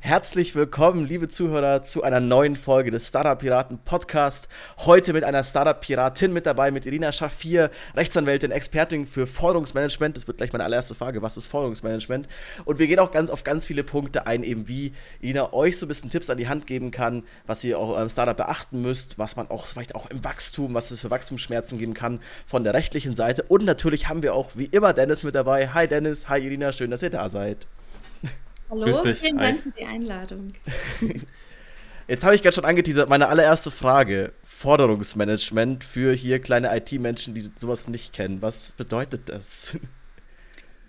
Herzlich willkommen, liebe Zuhörer, zu einer neuen Folge des Startup Piraten Podcast. Heute mit einer Startup Piratin mit dabei, mit Irina Schafir, Rechtsanwältin, Expertin für Forderungsmanagement. Das wird gleich meine allererste Frage. Was ist Forderungsmanagement? Und wir gehen auch ganz auf ganz viele Punkte ein, eben wie Irina euch so ein bisschen Tipps an die Hand geben kann, was ihr auch im Startup beachten müsst, was man auch vielleicht auch im Wachstum, was es für Wachstumsschmerzen geben kann von der rechtlichen Seite. Und natürlich haben wir auch wie immer Dennis mit dabei. Hi Dennis, hi Irina, schön, dass ihr da seid. Hallo, vielen Dank für die Einladung. Jetzt habe ich gerade schon angeteasert, meine allererste Frage. Forderungsmanagement für hier kleine IT-Menschen, die sowas nicht kennen. Was bedeutet das?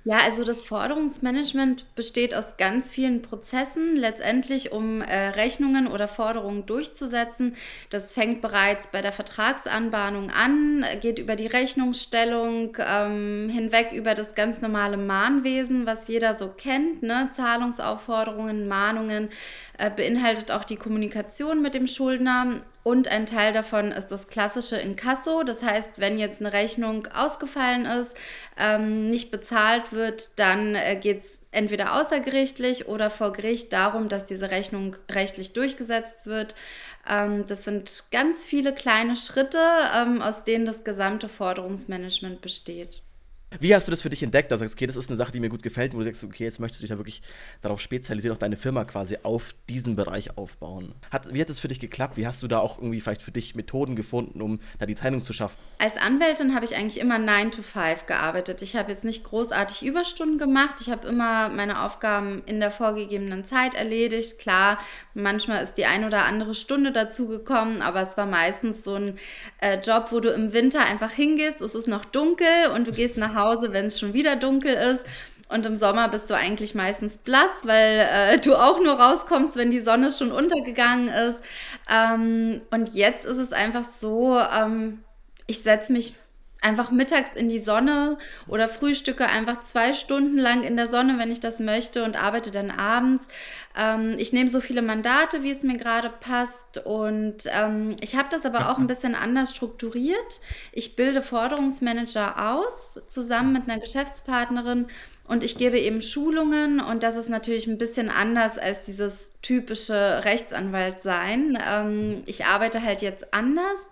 Ja, also das Forderungsmanagement besteht aus ganz vielen Prozessen, letztendlich um äh, Rechnungen oder Forderungen durchzusetzen. Das fängt bereits bei der Vertragsanbahnung an, geht über die Rechnungsstellung ähm, hinweg über das ganz normale Mahnwesen, was jeder so kennt, ne? Zahlungsaufforderungen, Mahnungen, äh, beinhaltet auch die Kommunikation mit dem Schuldner und ein Teil davon ist das klassische Inkasso. Das heißt, wenn jetzt eine Rechnung ausgefallen ist, ähm, nicht bezahlt wird, dann äh, geht es entweder außergerichtlich oder vor Gericht darum, dass diese Rechnung rechtlich durchgesetzt wird. Ähm, das sind ganz viele kleine Schritte, ähm, aus denen das gesamte Forderungsmanagement besteht. Wie hast du das für dich entdeckt? Also, okay, das ist eine Sache, die mir gut gefällt, wo du sagst, okay, jetzt möchtest du dich da wirklich darauf spezialisieren, auch deine Firma quasi auf diesen Bereich aufbauen. Hat, wie hat das für dich geklappt? Wie hast du da auch irgendwie vielleicht für dich Methoden gefunden, um da die Trennung zu schaffen? Als Anwältin habe ich eigentlich immer 9 to 5 gearbeitet. Ich habe jetzt nicht großartig Überstunden gemacht. Ich habe immer meine Aufgaben in der vorgegebenen Zeit erledigt. Klar, manchmal ist die ein oder andere Stunde dazugekommen, aber es war meistens so ein äh, Job, wo du im Winter einfach hingehst, es ist noch dunkel und du gehst nach Hause, wenn es schon wieder dunkel ist. Und im Sommer bist du eigentlich meistens blass, weil äh, du auch nur rauskommst, wenn die Sonne schon untergegangen ist. Ähm, und jetzt ist es einfach so, ähm, ich setze mich einfach mittags in die Sonne oder frühstücke einfach zwei Stunden lang in der Sonne, wenn ich das möchte und arbeite dann abends. Ähm, ich nehme so viele Mandate, wie es mir gerade passt und ähm, ich habe das aber auch ein bisschen anders strukturiert. Ich bilde Forderungsmanager aus, zusammen mit einer Geschäftspartnerin und ich gebe eben Schulungen und das ist natürlich ein bisschen anders als dieses typische Rechtsanwalt sein. Ähm, ich arbeite halt jetzt anders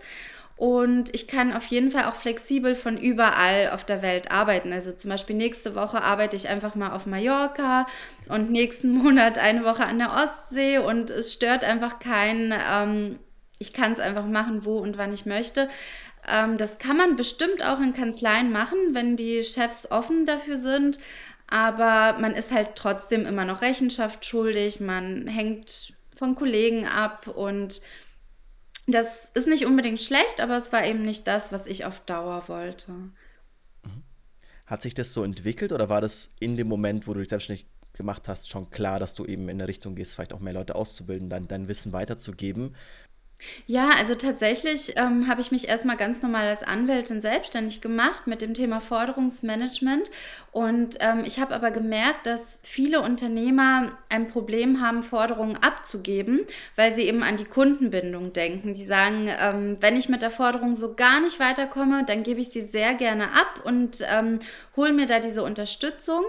und ich kann auf jeden Fall auch flexibel von überall auf der Welt arbeiten. Also zum Beispiel nächste Woche arbeite ich einfach mal auf Mallorca und nächsten Monat eine Woche an der Ostsee und es stört einfach keinen. Ähm, ich kann es einfach machen, wo und wann ich möchte. Ähm, das kann man bestimmt auch in Kanzleien machen, wenn die Chefs offen dafür sind. Aber man ist halt trotzdem immer noch Rechenschaft schuldig. Man hängt von Kollegen ab und das ist nicht unbedingt schlecht, aber es war eben nicht das, was ich auf Dauer wollte. Mhm. Hat sich das so entwickelt oder war das in dem Moment, wo du dich selbstständig gemacht hast, schon klar, dass du eben in der Richtung gehst, vielleicht auch mehr Leute auszubilden, dein, dein Wissen weiterzugeben? Ja, also tatsächlich ähm, habe ich mich erstmal ganz normal als Anwältin selbstständig gemacht mit dem Thema Forderungsmanagement. Und ähm, ich habe aber gemerkt, dass viele Unternehmer ein Problem haben, Forderungen abzugeben, weil sie eben an die Kundenbindung denken. Die sagen, ähm, wenn ich mit der Forderung so gar nicht weiterkomme, dann gebe ich sie sehr gerne ab und ähm, hole mir da diese Unterstützung.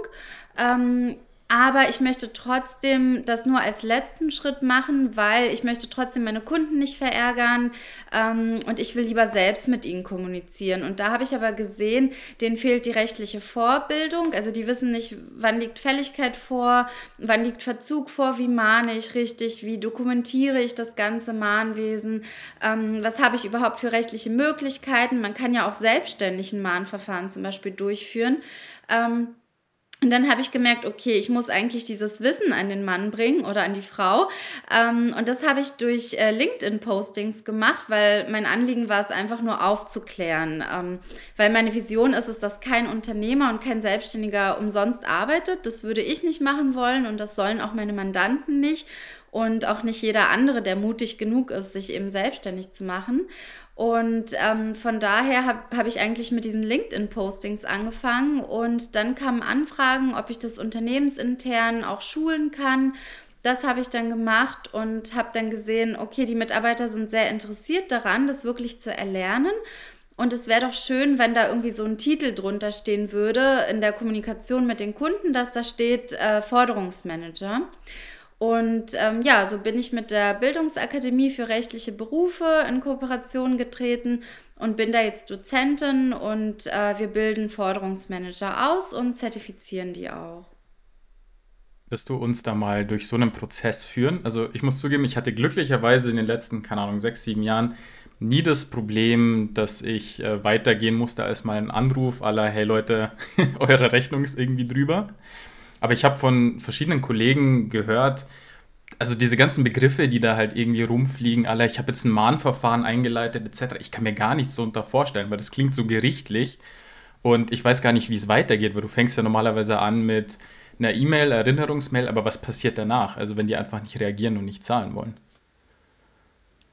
Aber ich möchte trotzdem das nur als letzten Schritt machen, weil ich möchte trotzdem meine Kunden nicht verärgern ähm, und ich will lieber selbst mit ihnen kommunizieren. Und da habe ich aber gesehen, denen fehlt die rechtliche Vorbildung. Also die wissen nicht, wann liegt Fälligkeit vor, wann liegt Verzug vor, wie mahne ich richtig, wie dokumentiere ich das ganze Mahnwesen, ähm, was habe ich überhaupt für rechtliche Möglichkeiten. Man kann ja auch selbstständig ein Mahnverfahren zum Beispiel durchführen. Ähm, und dann habe ich gemerkt, okay, ich muss eigentlich dieses Wissen an den Mann bringen oder an die Frau. Ähm, und das habe ich durch äh, LinkedIn-Postings gemacht, weil mein Anliegen war es einfach nur aufzuklären. Ähm, weil meine Vision ist es, dass kein Unternehmer und kein Selbstständiger umsonst arbeitet. Das würde ich nicht machen wollen und das sollen auch meine Mandanten nicht und auch nicht jeder andere, der mutig genug ist, sich eben selbstständig zu machen. Und ähm, von daher habe hab ich eigentlich mit diesen LinkedIn-Postings angefangen und dann kamen Anfragen, ob ich das unternehmensintern auch schulen kann. Das habe ich dann gemacht und habe dann gesehen, okay, die Mitarbeiter sind sehr interessiert daran, das wirklich zu erlernen. Und es wäre doch schön, wenn da irgendwie so ein Titel drunter stehen würde in der Kommunikation mit den Kunden, dass da steht äh, Forderungsmanager. Und ähm, ja, so bin ich mit der Bildungsakademie für rechtliche Berufe in Kooperation getreten und bin da jetzt Dozentin und äh, wir bilden Forderungsmanager aus und zertifizieren die auch. Wirst du uns da mal durch so einen Prozess führen? Also ich muss zugeben, ich hatte glücklicherweise in den letzten, keine Ahnung, sechs, sieben Jahren nie das Problem, dass ich äh, weitergehen musste als mal ein Anruf aller, hey Leute, eure Rechnung ist irgendwie drüber. Aber ich habe von verschiedenen Kollegen gehört, also diese ganzen Begriffe, die da halt irgendwie rumfliegen, alle, ich habe jetzt ein Mahnverfahren eingeleitet etc., ich kann mir gar nichts darunter vorstellen, weil das klingt so gerichtlich und ich weiß gar nicht, wie es weitergeht, weil du fängst ja normalerweise an mit einer E-Mail, Erinnerungsmail, aber was passiert danach? Also wenn die einfach nicht reagieren und nicht zahlen wollen.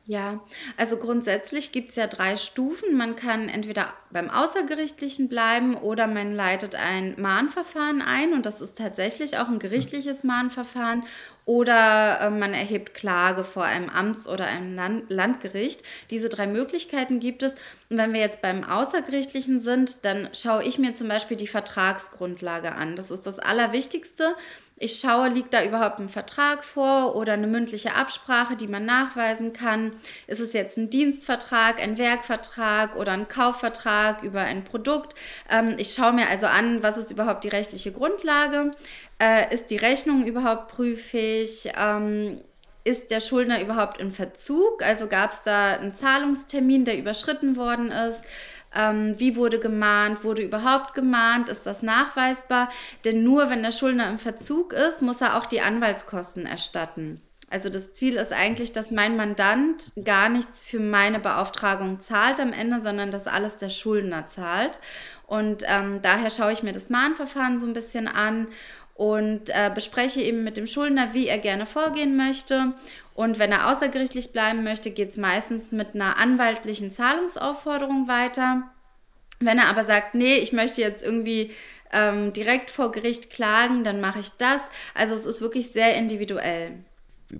Ja, also grundsätzlich gibt es ja drei Stufen. Man kann entweder beim Außergerichtlichen bleiben oder man leitet ein Mahnverfahren ein und das ist tatsächlich auch ein gerichtliches Mahnverfahren oder äh, man erhebt Klage vor einem Amts- oder einem Land Landgericht. Diese drei Möglichkeiten gibt es. Und wenn wir jetzt beim Außergerichtlichen sind, dann schaue ich mir zum Beispiel die Vertragsgrundlage an. Das ist das Allerwichtigste. Ich schaue, liegt da überhaupt ein Vertrag vor oder eine mündliche Absprache, die man nachweisen kann? Ist es jetzt ein Dienstvertrag, ein Werkvertrag oder ein Kaufvertrag über ein Produkt? Ähm, ich schaue mir also an, was ist überhaupt die rechtliche Grundlage? Äh, ist die Rechnung überhaupt prüfig? Ähm, ist der Schuldner überhaupt in Verzug? Also gab es da einen Zahlungstermin, der überschritten worden ist? Ähm, wie wurde gemahnt? Wurde überhaupt gemahnt? Ist das nachweisbar? Denn nur wenn der Schuldner im Verzug ist, muss er auch die Anwaltskosten erstatten. Also das Ziel ist eigentlich, dass mein Mandant gar nichts für meine Beauftragung zahlt am Ende, sondern dass alles der Schuldner zahlt. Und ähm, daher schaue ich mir das Mahnverfahren so ein bisschen an und äh, bespreche eben mit dem Schuldner, wie er gerne vorgehen möchte. Und wenn er außergerichtlich bleiben möchte, geht es meistens mit einer anwaltlichen Zahlungsaufforderung weiter. Wenn er aber sagt, nee, ich möchte jetzt irgendwie ähm, direkt vor Gericht klagen, dann mache ich das. Also es ist wirklich sehr individuell.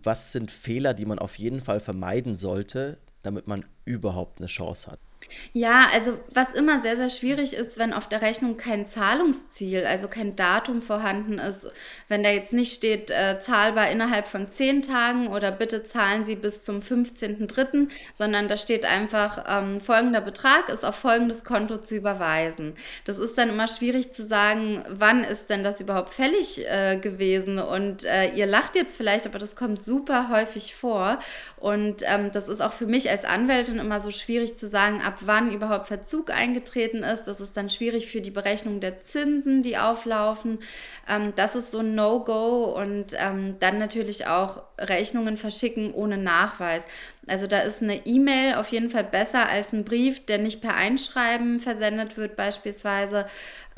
Was sind Fehler, die man auf jeden Fall vermeiden sollte, damit man überhaupt eine Chance hat? Ja, also was immer sehr, sehr schwierig ist, wenn auf der Rechnung kein Zahlungsziel, also kein Datum vorhanden ist, wenn da jetzt nicht steht, äh, zahlbar innerhalb von zehn Tagen oder bitte zahlen Sie bis zum 15.03., sondern da steht einfach, ähm, folgender Betrag ist auf folgendes Konto zu überweisen. Das ist dann immer schwierig zu sagen, wann ist denn das überhaupt fällig äh, gewesen und äh, ihr lacht jetzt vielleicht, aber das kommt super häufig vor und ähm, das ist auch für mich als Anwältin immer so schwierig zu sagen, ab ab wann überhaupt Verzug eingetreten ist. Das ist dann schwierig für die Berechnung der Zinsen, die auflaufen. Ähm, das ist so ein No-Go und ähm, dann natürlich auch Rechnungen verschicken ohne Nachweis. Also da ist eine E-Mail auf jeden Fall besser als ein Brief, der nicht per Einschreiben versendet wird beispielsweise.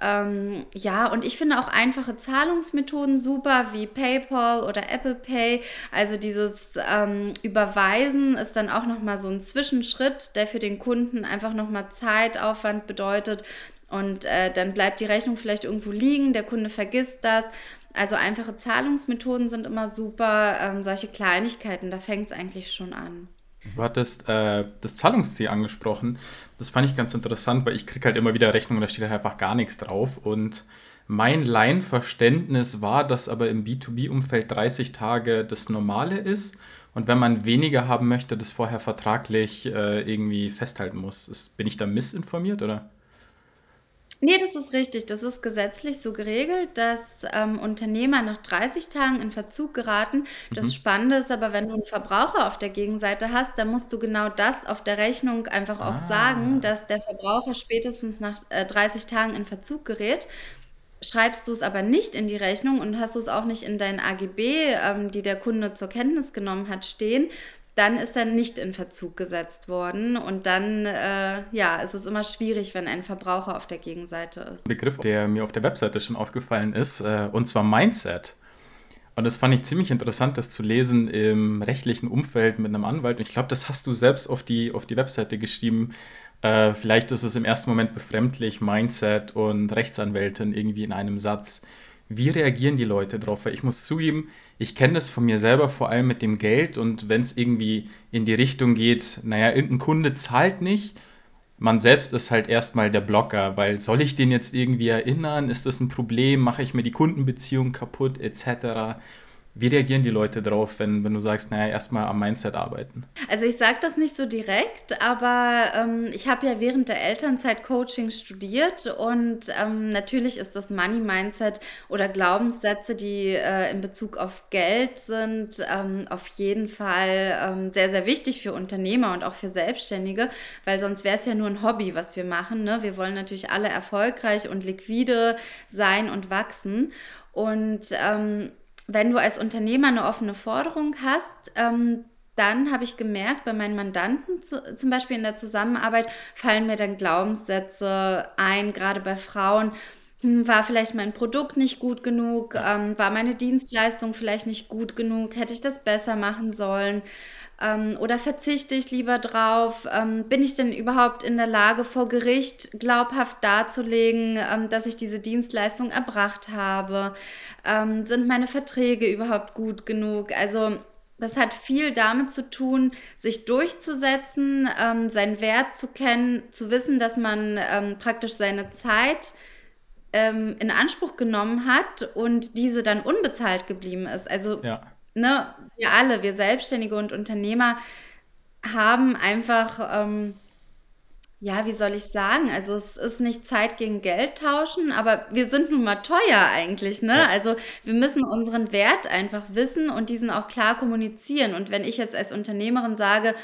Ähm, ja, und ich finde auch einfache Zahlungsmethoden super, wie PayPal oder Apple Pay. Also dieses ähm, Überweisen ist dann auch nochmal so ein Zwischenschritt, der für den Kunden einfach nochmal Zeitaufwand bedeutet. Und äh, dann bleibt die Rechnung vielleicht irgendwo liegen, der Kunde vergisst das. Also einfache Zahlungsmethoden sind immer super. Ähm, solche Kleinigkeiten, da fängt es eigentlich schon an. Du hattest äh, das Zahlungsziel angesprochen. Das fand ich ganz interessant, weil ich kriege halt immer wieder Rechnungen, da steht halt einfach gar nichts drauf. Und mein Laienverständnis war, dass aber im B2B-Umfeld 30 Tage das Normale ist. Und wenn man weniger haben möchte, das vorher vertraglich äh, irgendwie festhalten muss. Ist, bin ich da missinformiert oder? Nee, das ist richtig. Das ist gesetzlich so geregelt, dass ähm, Unternehmer nach 30 Tagen in Verzug geraten. Das Mhm. Spannende ist aber, wenn du einen Verbraucher auf der Gegenseite hast, dann musst du genau das auf der Rechnung einfach auch sagen, Ah. dass der Verbraucher spätestens nach äh, 30 Tagen in Verzug gerät. Schreibst du es aber nicht in die Rechnung und hast du es auch nicht in deinen AGB, ähm, die der Kunde zur Kenntnis genommen hat, stehen, dann ist er nicht in Verzug gesetzt worden. Und dann, äh, ja, ist es immer schwierig, wenn ein Verbraucher auf der Gegenseite ist. Begriff, der mir auf der Webseite schon aufgefallen ist, äh, und zwar Mindset. Und das fand ich ziemlich interessant, das zu lesen im rechtlichen Umfeld mit einem Anwalt. Und ich glaube, das hast du selbst auf die, auf die Webseite geschrieben. Äh, vielleicht ist es im ersten Moment befremdlich, Mindset und Rechtsanwältin irgendwie in einem Satz. Wie reagieren die Leute drauf? Weil ich muss zugeben, ich kenne das von mir selber vor allem mit dem Geld und wenn es irgendwie in die Richtung geht, naja, irgendein Kunde zahlt nicht, man selbst ist halt erstmal der Blocker, weil soll ich den jetzt irgendwie erinnern? Ist das ein Problem? Mache ich mir die Kundenbeziehung kaputt etc.? Wie reagieren die Leute drauf, wenn, wenn du sagst, naja, erstmal am Mindset arbeiten? Also ich sage das nicht so direkt, aber ähm, ich habe ja während der Elternzeit Coaching studiert und ähm, natürlich ist das Money Mindset oder Glaubenssätze, die äh, in Bezug auf Geld sind, ähm, auf jeden Fall ähm, sehr, sehr wichtig für Unternehmer und auch für Selbstständige, weil sonst wäre es ja nur ein Hobby, was wir machen. Ne? Wir wollen natürlich alle erfolgreich und liquide sein und wachsen. Und ähm, wenn du als Unternehmer eine offene Forderung hast, ähm, dann habe ich gemerkt, bei meinen Mandanten zu, zum Beispiel in der Zusammenarbeit fallen mir dann Glaubenssätze ein, gerade bei Frauen. Hm, war vielleicht mein Produkt nicht gut genug? Ähm, war meine Dienstleistung vielleicht nicht gut genug? Hätte ich das besser machen sollen? Ähm, oder verzichte ich lieber drauf? Ähm, bin ich denn überhaupt in der Lage, vor Gericht glaubhaft darzulegen, ähm, dass ich diese Dienstleistung erbracht habe? Ähm, sind meine Verträge überhaupt gut genug? Also das hat viel damit zu tun, sich durchzusetzen, ähm, seinen Wert zu kennen, zu wissen, dass man praktisch seine Zeit in Anspruch genommen hat und diese dann unbezahlt geblieben ist. Also ja ne, wir alle, wir Selbstständige und Unternehmer haben einfach, ähm, ja, wie soll ich sagen? Also es ist nicht Zeit gegen Geld tauschen, aber wir sind nun mal teuer eigentlich, ne? Ja. Also wir müssen unseren Wert einfach wissen und diesen auch klar kommunizieren. Und wenn ich jetzt als Unternehmerin sage,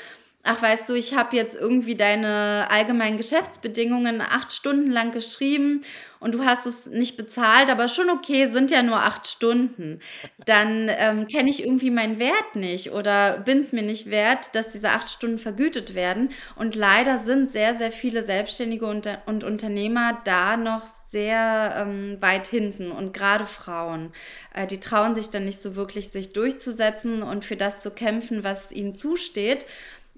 ach weißt du, ich habe jetzt irgendwie deine allgemeinen Geschäftsbedingungen acht Stunden lang geschrieben und du hast es nicht bezahlt, aber schon okay, sind ja nur acht Stunden, dann ähm, kenne ich irgendwie meinen Wert nicht oder bin es mir nicht wert, dass diese acht Stunden vergütet werden. Und leider sind sehr, sehr viele Selbstständige und, und Unternehmer da noch sehr ähm, weit hinten und gerade Frauen, äh, die trauen sich dann nicht so wirklich, sich durchzusetzen und für das zu kämpfen, was ihnen zusteht.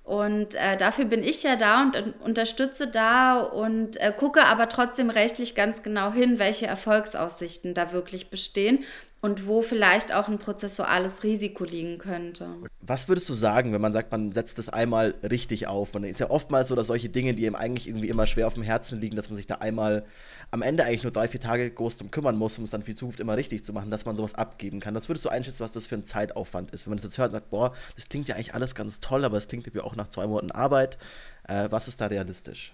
Und äh, dafür bin ich ja da und äh, unterstütze da und äh, gucke aber trotzdem rechtlich ganz genau hin, welche Erfolgsaussichten da wirklich bestehen und wo vielleicht auch ein prozessuales Risiko liegen könnte. Was würdest du sagen, wenn man sagt, man setzt es einmal richtig auf? Man ist ja oftmals so, dass solche Dinge, die ihm eigentlich irgendwie immer schwer auf dem Herzen liegen, dass man sich da einmal am Ende eigentlich nur drei, vier Tage groß drum kümmern muss, um es dann für die Zukunft immer richtig zu machen, dass man sowas abgeben kann. Das würdest du einschätzen, was das für ein Zeitaufwand ist? Wenn man das jetzt hört und sagt, boah, das klingt ja eigentlich alles ganz toll, aber es klingt ja auch nach zwei Monaten Arbeit. Äh, was ist da realistisch?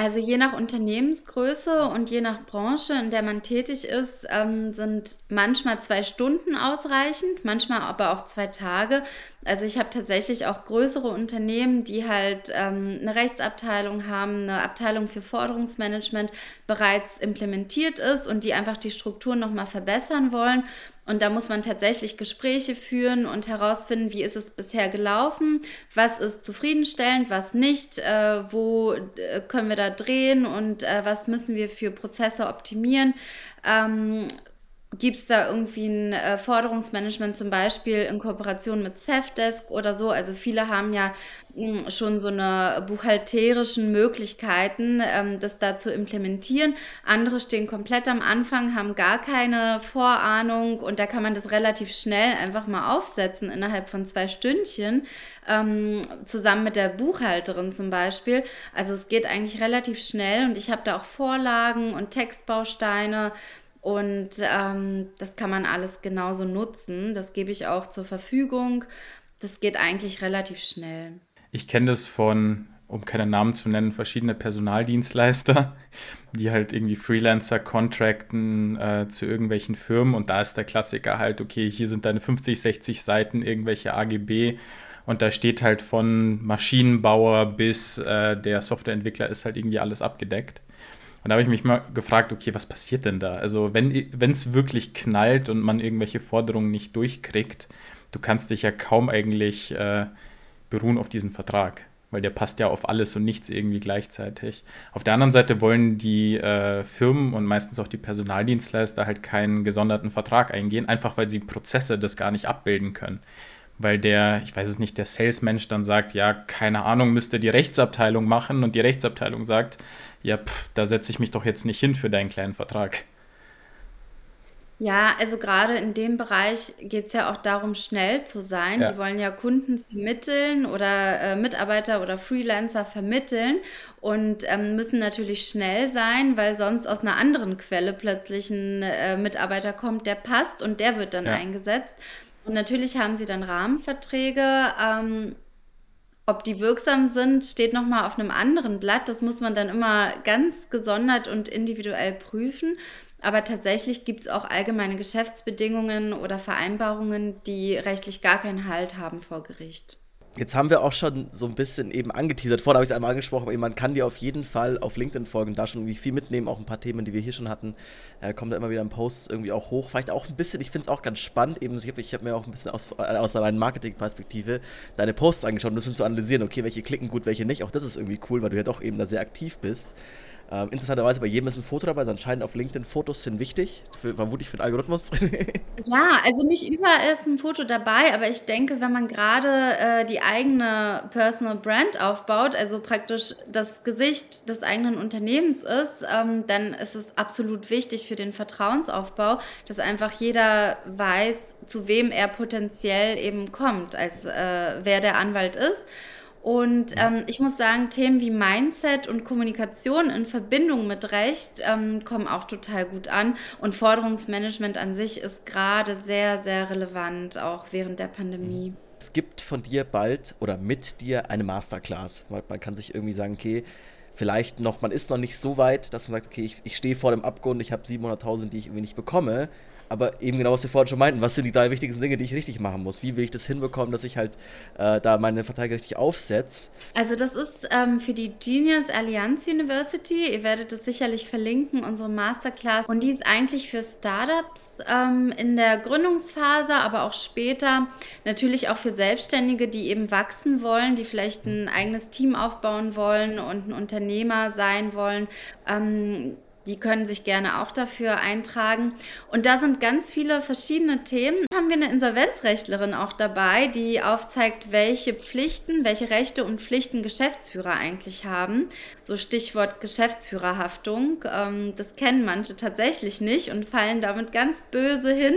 Also je nach Unternehmensgröße und je nach Branche, in der man tätig ist, ähm, sind manchmal zwei Stunden ausreichend, manchmal aber auch zwei Tage. Also ich habe tatsächlich auch größere Unternehmen, die halt ähm, eine Rechtsabteilung haben, eine Abteilung für Forderungsmanagement bereits implementiert ist und die einfach die Strukturen nochmal verbessern wollen. Und da muss man tatsächlich Gespräche führen und herausfinden, wie ist es bisher gelaufen, was ist zufriedenstellend, was nicht, äh, wo äh, können wir da drehen und äh, was müssen wir für Prozesse optimieren. Ähm, Gibt es da irgendwie ein äh, Forderungsmanagement zum Beispiel in Kooperation mit Safdesk oder so? Also viele haben ja mh, hm, schon so eine buchhalterischen Möglichkeiten, ähm, das da zu implementieren. Andere stehen komplett am Anfang, haben gar keine Vorahnung und da kann man das relativ schnell einfach mal aufsetzen innerhalb von zwei Stündchen, ähm, zusammen mit der Buchhalterin zum Beispiel. Also es geht eigentlich relativ schnell und ich habe da auch Vorlagen und Textbausteine und ähm, das kann man alles genauso nutzen. Das gebe ich auch zur Verfügung. Das geht eigentlich relativ schnell. Ich kenne das von, um keine Namen zu nennen, verschiedene Personaldienstleister, die halt irgendwie Freelancer contracten äh, zu irgendwelchen Firmen. Und da ist der Klassiker halt, okay, hier sind deine 50, 60 Seiten, irgendwelche AGB. Und da steht halt von Maschinenbauer bis äh, der Softwareentwickler ist halt irgendwie alles abgedeckt. Und da habe ich mich mal gefragt, okay, was passiert denn da? Also wenn es wirklich knallt und man irgendwelche Forderungen nicht durchkriegt, du kannst dich ja kaum eigentlich äh, beruhen auf diesen Vertrag, weil der passt ja auf alles und nichts irgendwie gleichzeitig. Auf der anderen Seite wollen die äh, Firmen und meistens auch die Personaldienstleister halt keinen gesonderten Vertrag eingehen, einfach weil sie Prozesse das gar nicht abbilden können weil der, ich weiß es nicht, der Salesmensch dann sagt, ja, keine Ahnung, müsste die Rechtsabteilung machen und die Rechtsabteilung sagt, ja, pff, da setze ich mich doch jetzt nicht hin für deinen kleinen Vertrag. Ja, also gerade in dem Bereich geht es ja auch darum, schnell zu sein. Ja. Die wollen ja Kunden vermitteln oder äh, Mitarbeiter oder Freelancer vermitteln und ähm, müssen natürlich schnell sein, weil sonst aus einer anderen Quelle plötzlich ein äh, Mitarbeiter kommt, der passt und der wird dann Ja. eingesetzt. Und natürlich haben sie dann Rahmenverträge. Ähm, ob die wirksam sind, steht nochmal auf einem anderen Blatt. Das muss man dann immer ganz gesondert und individuell prüfen. Aber tatsächlich gibt es auch allgemeine Geschäftsbedingungen oder Vereinbarungen, die rechtlich gar keinen Halt haben vor Gericht. Jetzt haben wir auch schon so ein bisschen eben angeteasert. Vorhin habe ich es einmal angesprochen, man kann dir auf jeden Fall auf LinkedIn folgen, da schon irgendwie viel mitnehmen, auch ein paar Themen, die wir hier schon hatten. Äh, kommen da immer wieder im Post irgendwie auch hoch. Vielleicht auch ein bisschen, ich finde es auch ganz spannend, eben, ich habe hab mir auch ein bisschen aus, äh, aus einer Marketing-Perspektive deine Posts angeschaut, um bisschen zu analysieren, okay, welche klicken gut, welche nicht. Auch das ist irgendwie cool, weil du ja doch eben da sehr aktiv bist. Ähm, interessanterweise bei jedem ist ein Foto dabei, also anscheinend auf LinkedIn Fotos sind wichtig, für, vermutlich für den Algorithmus. Ja, also nicht überall ist ein Foto dabei, aber ich denke, wenn man gerade äh, die eigene Personal Brand aufbaut, also praktisch das Gesicht des eigenen Unternehmens ist, ähm, dann ist es absolut wichtig für den Vertrauensaufbau, dass einfach jeder weiß, zu wem er potenziell eben kommt, als äh, wer der Anwalt ist. Und ähm, ich muss sagen, Themen wie Mindset und Kommunikation in Verbindung mit Recht ähm, kommen auch total gut an. Und Forderungsmanagement an sich ist gerade sehr, sehr relevant, auch während der Pandemie. es gibt von dir bald oder mit dir eine Masterclass. Man, man kann sich irgendwie sagen, okay, vielleicht noch, man ist noch nicht so weit, dass man sagt, okay, ich, ich stehe vor dem Abgrund, ich habe 700.000, die ich irgendwie nicht bekomme. Aber eben genau, was wir vorhin schon meinten, was sind die drei wichtigsten Dinge, die ich richtig machen muss? Wie will ich das hinbekommen, dass ich halt äh, da meine Verteidiger richtig aufsetze? Also das ist ähm, für die Genius Allianz University, ihr werdet es sicherlich verlinken, unsere Masterclass. Und die ist eigentlich für Startups ähm, in der Gründungsphase, aber auch später. Natürlich auch für Selbstständige, die eben wachsen wollen, die vielleicht ein eigenes Team aufbauen wollen und ein Unternehmer sein wollen. Ähm, die können sich gerne auch dafür eintragen. Und da sind ganz viele verschiedene Themen. Haben wir eine Insolvenzrechtlerin auch dabei, die aufzeigt, welche Pflichten, welche Rechte und Pflichten Geschäftsführer eigentlich haben. So Stichwort Geschäftsführerhaftung. Ähm, das kennen manche tatsächlich nicht und fallen damit ganz böse hin.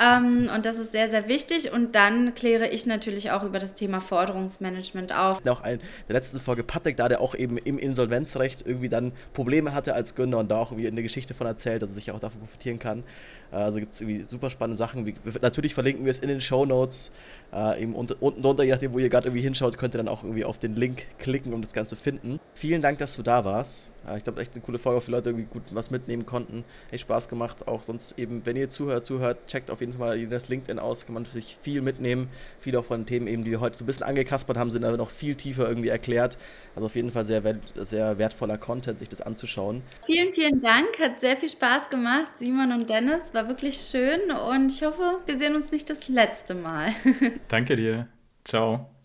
Ähm, und das ist sehr, sehr wichtig. Und dann kläre ich natürlich auch über das Thema Forderungsmanagement auf. Auch in der letzten Folge Patrick da, der auch eben im Insolvenzrecht irgendwie dann Probleme hatte als Gründer und da auch irgendwie eine Geschichte von erzählt, dass er sich auch davon profitieren kann. Äh, Also gibt es irgendwie super spannende Sachen. Wie, natürlich verlinken wir es in den Show Notes. Äh, eben unten, unten drunter, je nachdem, wo ihr gerade irgendwie hinschaut, könnt ihr dann auch irgendwie auf den Link klicken, um das Ganze zu finden. Vielen Dank, dass du da warst. Äh, ich glaube, echt eine coole Folge, viele Leute irgendwie gut was mitnehmen konnten. Echt Spaß gemacht. Auch sonst eben, wenn ihr zuhört, zuhört, checkt auf jeden Fall das LinkedIn aus. Kann man natürlich viel mitnehmen. Viele auch von den Themen eben, die wir heute so ein bisschen angekaspert haben, sind aber noch viel tiefer irgendwie erklärt. Also auf jeden Fall sehr, sehr wertvoller Content, sich das anzuschauen. Vielen, vielen Dank. Hat sehr viel Spaß gemacht, Simon und Dennis. War wirklich schön und ich hoffe, wir sehen uns nicht das letzte Mal. Danke dir. Ciao.